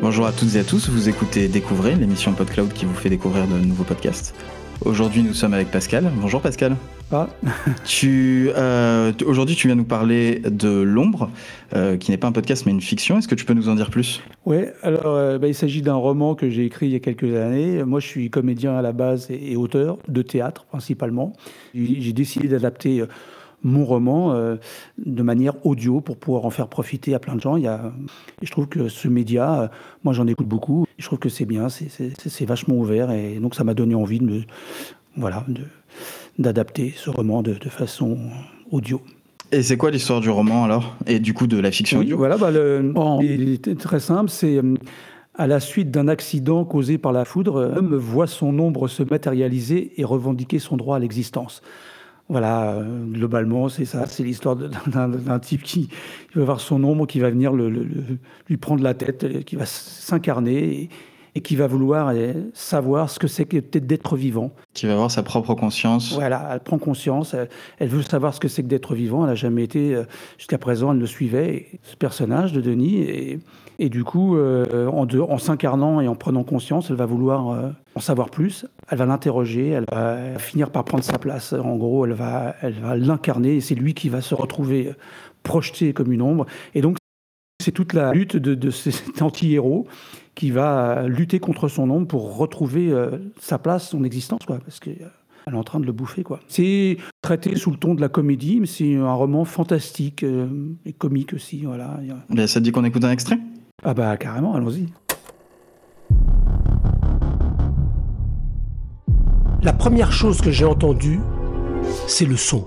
Bonjour à toutes et à tous, vous écoutez Découvrez, l'émission PodCloud qui vous fait découvrir de nouveaux podcasts. Aujourd'hui, nous sommes avec Pascal. Bonjour Pascal. Ah. tu, euh, aujourd'hui, tu viens nous parler de L'ombre, euh, qui n'est pas un podcast mais une fiction. Est-ce que tu peux nous en dire plus? Oui, alors euh, bah, il s'agit d'un roman que j'ai écrit il y a quelques années. Moi, je suis comédien à la base et, et auteur de théâtre principalement. J'ai décidé d'adapter mon roman euh, de manière audio pour pouvoir en faire profiter à plein de gens. Il y a, et je trouve que ce média, euh, moi j'en écoute beaucoup, je trouve que c'est bien, c'est vachement ouvert et donc ça m'a donné envie de me, voilà, d'adapter ce roman de, de façon audio. Et c'est quoi l'histoire du roman alors? Et du coup de la fiction oui, audio Voilà, bah, le, il est très simple, c'est euh, à la suite d'un accident causé par la foudre, l'homme voit son ombre se matérialiser et revendiquer son droit à l'existence. Voilà, euh, globalement, c'est ça. C'est l'histoire d'un type qui, va voir son ombre, qui va venir le, lui prendre la tête, euh, qui va s'incarner et, qui va vouloir euh, savoir ce que c'est que d'être vivant. Qui va avoir sa propre conscience. Voilà, elle prend conscience, elle, veut savoir ce que c'est que d'être vivant. Elle n'a jamais été, jusqu'à présent, elle le suivait, ce personnage de Denis. Et, et du coup, euh, en, en s'incarnant et en prenant conscience, elle va vouloir euh, en savoir plus. Elle va l'interroger, elle va finir par prendre sa place. En gros, elle va, elle va l'incarner et c'est lui qui va se retrouver euh, projeté comme une ombre. Et donc, c'est toute la lutte de, cet anti-héros qui va lutter contre son ombre pour retrouver sa place, son existence, quoi, parce qu'elle est en train de le bouffer, quoi. C'est traité sous le ton de la comédie, mais c'est un roman fantastique et comique aussi, voilà. Ben, ça te dit qu'on écoute un extrait? Ah bah carrément, allons-y. La première chose que j'ai entendue, c'est le son.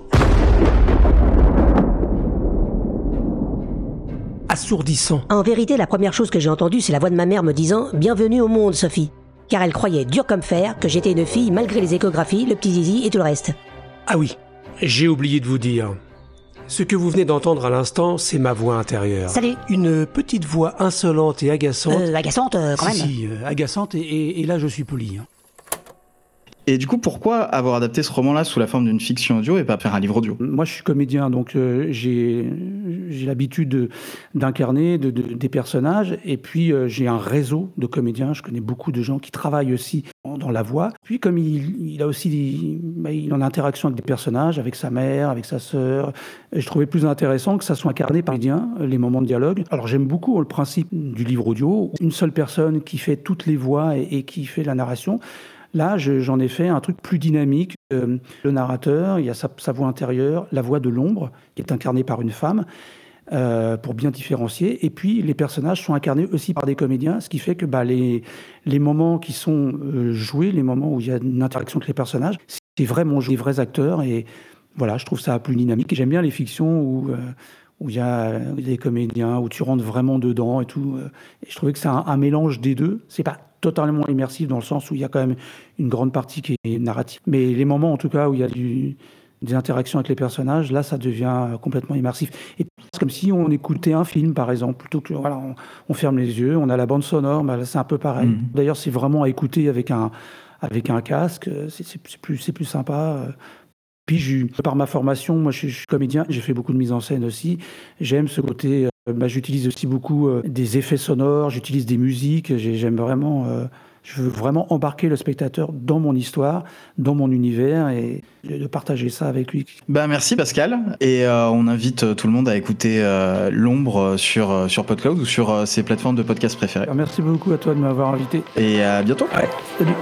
Assourdissant. En vérité, la première chose que j'ai entendue, c'est la voix de ma mère me disant Bienvenue au monde, Sophie. Car elle croyait dur comme fer que j'étais une fille malgré les échographies, le petit zizi et tout le reste. Ah oui, j'ai oublié de vous dire. Ce que vous venez d'entendre à l'instant, c'est ma voix intérieure. Salut. Une petite voix insolente et agaçante. Euh, agaçante, euh, quand si, même. Si, euh, agaçante, et, et, là je suis poli. Hein. Et du coup, pourquoi avoir adapté ce roman-là sous la forme d'une fiction audio et pas faire un livre audio? Moi, je suis comédien, donc euh, j'ai l'habitude d'incarner de, de, des personnages. Et puis, euh, j'ai un réseau de comédiens. Je connais beaucoup de gens qui travaillent aussi dans la voix. Puis, comme il, a aussi des, bah, il en interaction avec des personnages, avec sa mère, avec sa sœur, je trouvais plus intéressant que ça soit incarné par comédien, les moments de dialogue. Alors, j'aime beaucoup le principe du livre audio. Une seule personne qui fait toutes les voix et qui fait la narration. Là, j'en ai fait un truc plus dynamique. Euh, le narrateur, il y a sa, voix intérieure, la voix de l'ombre, qui est incarnée par une femme, euh, pour bien différencier. Et puis, les personnages sont incarnés aussi par des comédiens, ce qui fait que bah, les, les moments qui sont euh, joués, les moments où il y a une interaction avec les personnages, c'est vraiment des vrais acteurs. Et voilà, je trouve ça plus dynamique. Et j'aime bien les fictions où où il y a des comédiens, où tu rentres vraiment dedans et tout. Et je trouvais que c'est un, un, mélange des deux. C'est pas totalement immersif dans le sens où il y a quand même une grande partie qui est narrative. Mais les moments, en tout cas, où il y a du, des interactions avec les personnages, là, ça devient complètement immersif. Et c'est comme si on écoutait un film, par exemple, plutôt que voilà, on, on ferme les yeux, on a la bande sonore, bah, c'est un peu pareil. Mmh. D'ailleurs, c'est vraiment à écouter avec un avec un casque, c'est plus c'est plus sympa. Puis, je, par ma formation, moi, je suis, je suis comédien, j'ai fait beaucoup de mise en scène aussi. J'aime ce côté. Euh, bah, j'utilise aussi beaucoup euh, des effets sonores, j'utilise des musiques. J'aime vraiment. Euh, je veux vraiment embarquer le spectateur dans mon histoire, dans mon univers et de partager ça avec lui. Ben merci Pascal. Et euh, on invite tout le monde à écouter euh, L'ombre sur, sur PodCloud ou sur euh, ses plateformes de podcast préférées. Merci beaucoup à toi de m'avoir invité. Et à bientôt. Ouais, salut.